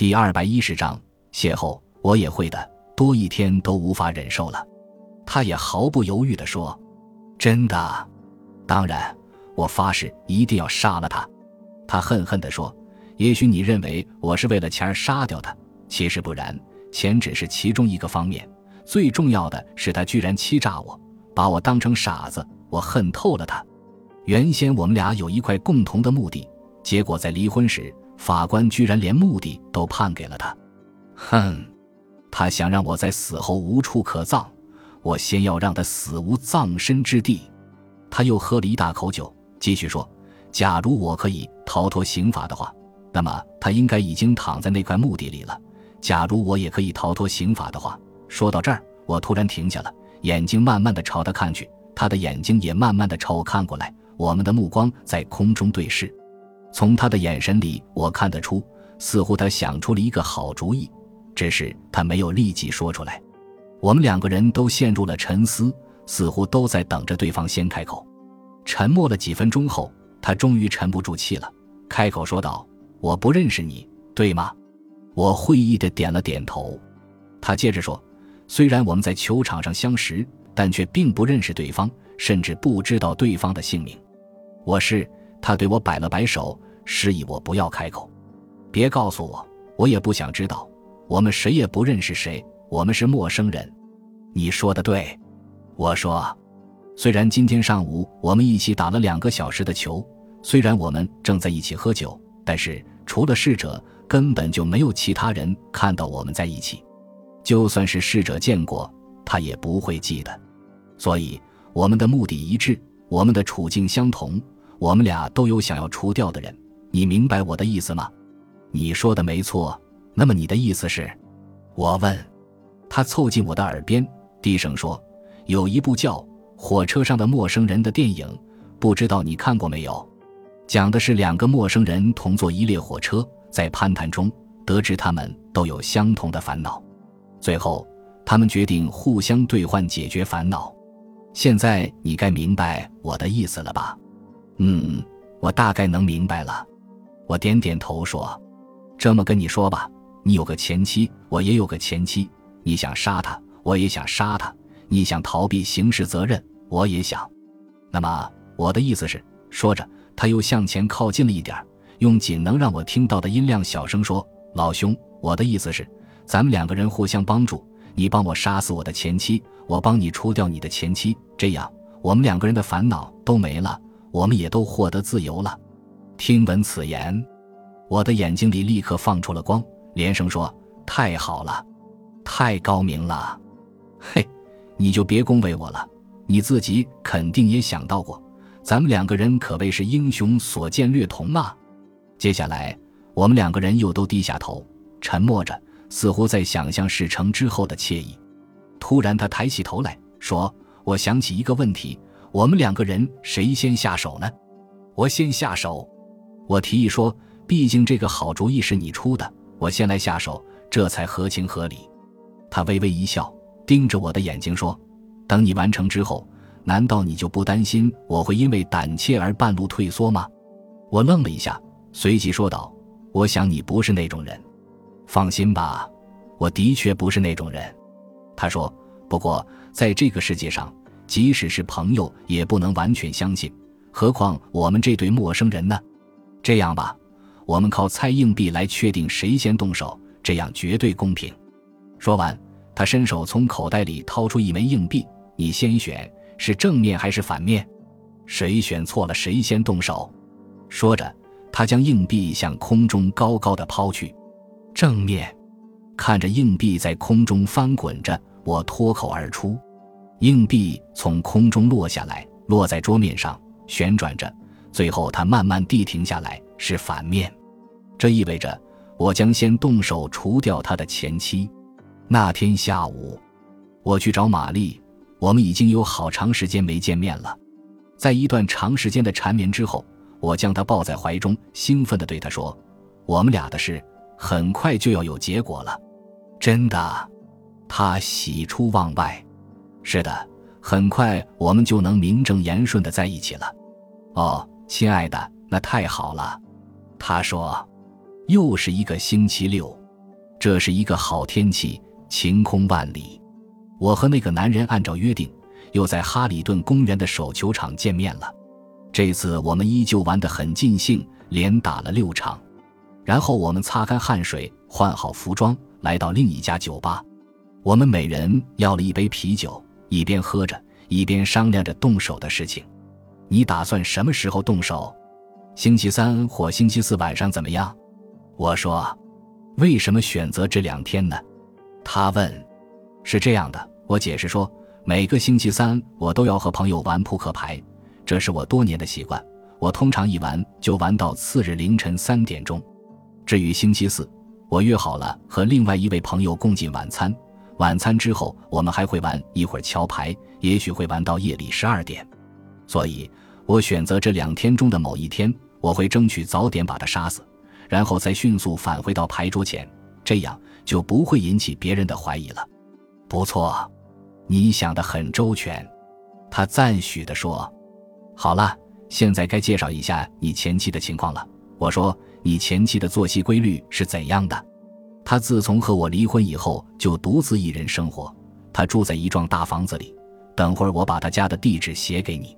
第二百一十章邂逅。我也会的，多一天都无法忍受了。他也毫不犹豫地说：“真的，当然，我发誓一定要杀了他。”他恨恨地说：“也许你认为我是为了钱杀掉他，其实不然，钱只是其中一个方面，最重要的是他居然欺诈我，把我当成傻子。我恨透了他。原先我们俩有一块共同的目的，结果在离婚时，法官居然连目的都判给了他。哼，他想让我在死后无处可葬。”我先要让他死无葬身之地。他又喝了一大口酒，继续说：“假如我可以逃脱刑罚的话，那么他应该已经躺在那块墓地里了。假如我也可以逃脱刑罚的话，说到这儿，我突然停下了，眼睛慢慢的朝他看去，他的眼睛也慢慢的朝我看过来，我们的目光在空中对视。从他的眼神里，我看得出，似乎他想出了一个好主意，只是他没有立即说出来。”我们两个人都陷入了沉思，似乎都在等着对方先开口。沉默了几分钟后，他终于沉不住气了，开口说道：“我不认识你，对吗？”我会意的点了点头。他接着说：“虽然我们在球场上相识，但却并不认识对方，甚至不知道对方的姓名。”我是他对我摆了摆手，示意我不要开口，别告诉我，我也不想知道。我们谁也不认识谁。我们是陌生人，你说的对，我说，虽然今天上午我们一起打了两个小时的球，虽然我们正在一起喝酒，但是除了逝者，根本就没有其他人看到我们在一起。就算是逝者见过，他也不会记得。所以我们的目的一致，我们的处境相同，我们俩都有想要除掉的人。你明白我的意思吗？你说的没错。那么你的意思是？我问。他凑近我的耳边，低声说：“有一部叫《火车上的陌生人》的电影，不知道你看过没有？讲的是两个陌生人同坐一列火车，在攀谈中得知他们都有相同的烦恼，最后他们决定互相兑换解决烦恼。现在你该明白我的意思了吧？”“嗯，我大概能明白了。”我点点头说：“这么跟你说吧，你有个前妻，我也有个前妻。”你想杀他，我也想杀他。你想逃避刑事责任，我也想。那么我的意思是，说着，他又向前靠近了一点，用仅能让我听到的音量小声说：“老兄，我的意思是，咱们两个人互相帮助，你帮我杀死我的前妻，我帮你除掉你的前妻，这样我们两个人的烦恼都没了，我们也都获得自由了。”听闻此言，我的眼睛里立刻放出了光，连声说：“太好了。”太高明了，嘿，你就别恭维我了。你自己肯定也想到过，咱们两个人可谓是英雄所见略同啊。接下来，我们两个人又都低下头，沉默着，似乎在想象事成之后的惬意。突然，他抬起头来说：“我想起一个问题，我们两个人谁先下手呢？”我先下手。我提议说：“毕竟这个好主意是你出的，我先来下手，这才合情合理。”他微微一笑，盯着我的眼睛说：“等你完成之后，难道你就不担心我会因为胆怯而半路退缩吗？”我愣了一下，随即说道：“我想你不是那种人。放心吧，我的确不是那种人。”他说：“不过在这个世界上，即使是朋友也不能完全相信，何况我们这对陌生人呢？这样吧，我们靠猜硬币来确定谁先动手，这样绝对公平。”说完，他伸手从口袋里掏出一枚硬币，你先选，是正面还是反面？谁选错了，谁先动手。说着，他将硬币向空中高高的抛去。正面，看着硬币在空中翻滚着，我脱口而出：硬币从空中落下来，落在桌面上，旋转着，最后它慢慢地停下来，是反面。这意味着我将先动手除掉他的前妻。那天下午，我去找玛丽，我们已经有好长时间没见面了。在一段长时间的缠绵之后，我将她抱在怀中，兴奋地对她说：“我们俩的事很快就要有结果了。”真的，她喜出望外。是的，很快我们就能名正言顺的在一起了。哦，亲爱的，那太好了。他说：“又是一个星期六。”这是一个好天气，晴空万里。我和那个男人按照约定，又在哈里顿公园的手球场见面了。这次我们依旧玩得很尽兴，连打了六场。然后我们擦干汗水，换好服装，来到另一家酒吧。我们每人要了一杯啤酒，一边喝着，一边商量着动手的事情。你打算什么时候动手？星期三或星期四晚上怎么样？我说：“为什么选择这两天呢？”他问：“是这样的。”我解释说：“每个星期三我都要和朋友玩扑克牌，这是我多年的习惯。我通常一玩就玩到次日凌晨三点钟。至于星期四，我约好了和另外一位朋友共进晚餐。晚餐之后，我们还会玩一会儿桥牌，也许会玩到夜里十二点。所以。”我选择这两天中的某一天，我会争取早点把他杀死，然后再迅速返回到牌桌前，这样就不会引起别人的怀疑了。不错，你想得很周全，他赞许地说。好了，现在该介绍一下你前妻的情况了。我说，你前妻的作息规律是怎样的？他自从和我离婚以后，就独自一人生活。他住在一幢大房子里。等会儿我把他家的地址写给你。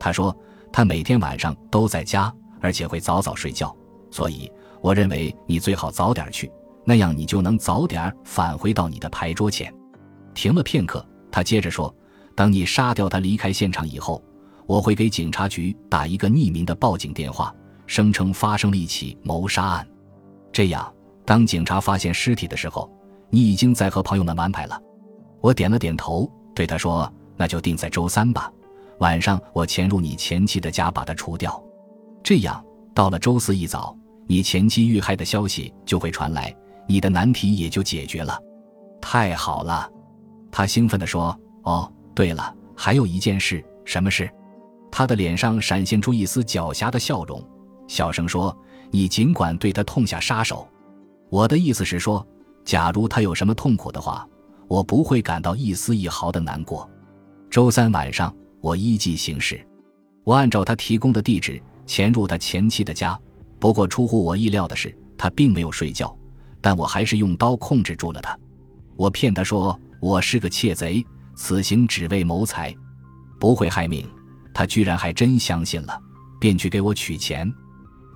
他说，他每天晚上都在家，而且会早早睡觉，所以我认为你最好早点去，那样你就能早点返回到你的牌桌前。停了片刻，他接着说：“等你杀掉他离开现场以后，我会给警察局打一个匿名的报警电话，声称发生了一起谋杀案。这样，当警察发现尸体的时候，你已经在和朋友们玩牌了。”我点了点头，对他说：“那就定在周三吧。”晚上，我潜入你前妻的家，把他除掉。这样，到了周四一早，你前妻遇害的消息就会传来，你的难题也就解决了。太好了，他兴奋地说：“哦，对了，还有一件事，什么事？”他的脸上闪现出一丝狡黠的笑容，小声说：“你尽管对他痛下杀手。我的意思是说，假如他有什么痛苦的话，我不会感到一丝一毫的难过。”周三晚上。我依计行事，我按照他提供的地址潜入他前妻的家。不过出乎我意料的是，他并没有睡觉，但我还是用刀控制住了他。我骗他说我是个窃贼，此行只为谋财，不会害命。他居然还真相信了，便去给我取钱。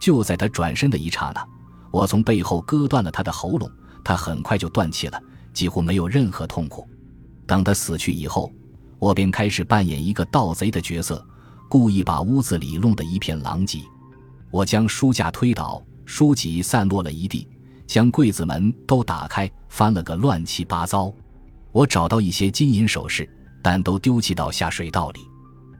就在他转身的一刹那，我从背后割断了他的喉咙，他很快就断气了，几乎没有任何痛苦。等他死去以后。我便开始扮演一个盗贼的角色，故意把屋子里弄得一片狼藉。我将书架推倒，书籍散落了一地，将柜子门都打开，翻了个乱七八糟。我找到一些金银首饰，但都丢弃到下水道里。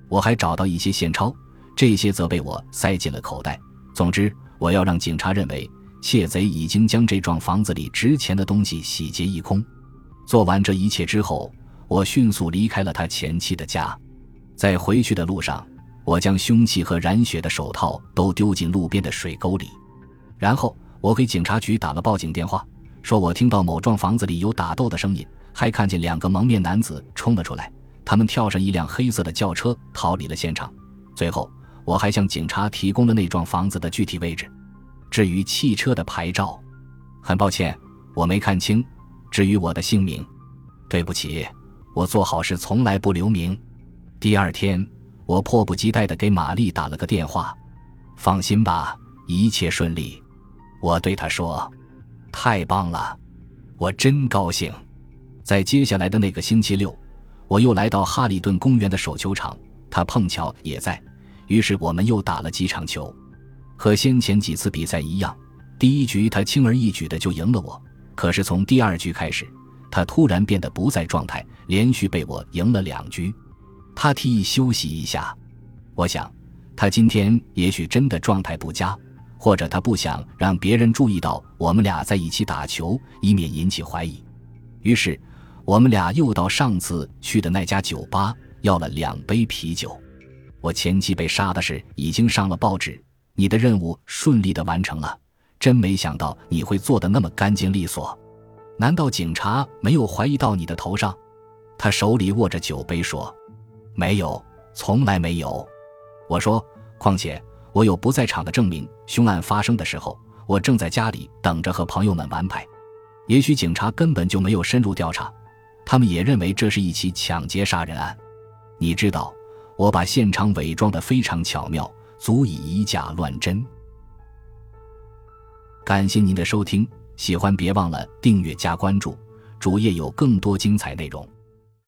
我还找到一些现钞，这些则被我塞进了口袋。总之，我要让警察认为窃贼已经将这幢房子里值钱的东西洗劫一空。做完这一切之后。我迅速离开了他前妻的家，在回去的路上，我将凶器和染血的手套都丢进路边的水沟里，然后我给警察局打了报警电话，说我听到某幢房子里有打斗的声音，还看见两个蒙面男子冲了出来，他们跳上一辆黑色的轿车逃离了现场。最后，我还向警察提供了那幢房子的具体位置。至于汽车的牌照，很抱歉，我没看清。至于我的姓名，对不起。我做好事从来不留名。第二天，我迫不及待地给玛丽打了个电话。放心吧，一切顺利。我对她说：“太棒了，我真高兴。”在接下来的那个星期六，我又来到哈里顿公园的手球场，他碰巧也在。于是我们又打了几场球。和先前几次比赛一样，第一局他轻而易举的就赢了我。可是从第二局开始，他突然变得不在状态，连续被我赢了两局。他提议休息一下，我想，他今天也许真的状态不佳，或者他不想让别人注意到我们俩在一起打球，以免引起怀疑。于是，我们俩又到上次去的那家酒吧，要了两杯啤酒。我前妻被杀的事已经上了报纸，你的任务顺利的完成了，真没想到你会做的那么干净利索。难道警察没有怀疑到你的头上？他手里握着酒杯说：“没有，从来没有。”我说：“况且我有不在场的证明。凶案发生的时候，我正在家里等着和朋友们玩牌。也许警察根本就没有深入调查，他们也认为这是一起抢劫杀人案。你知道，我把现场伪装的非常巧妙，足以以假乱真。感谢您的收听，喜欢别忘了订阅加关注，主页有更多精彩内容。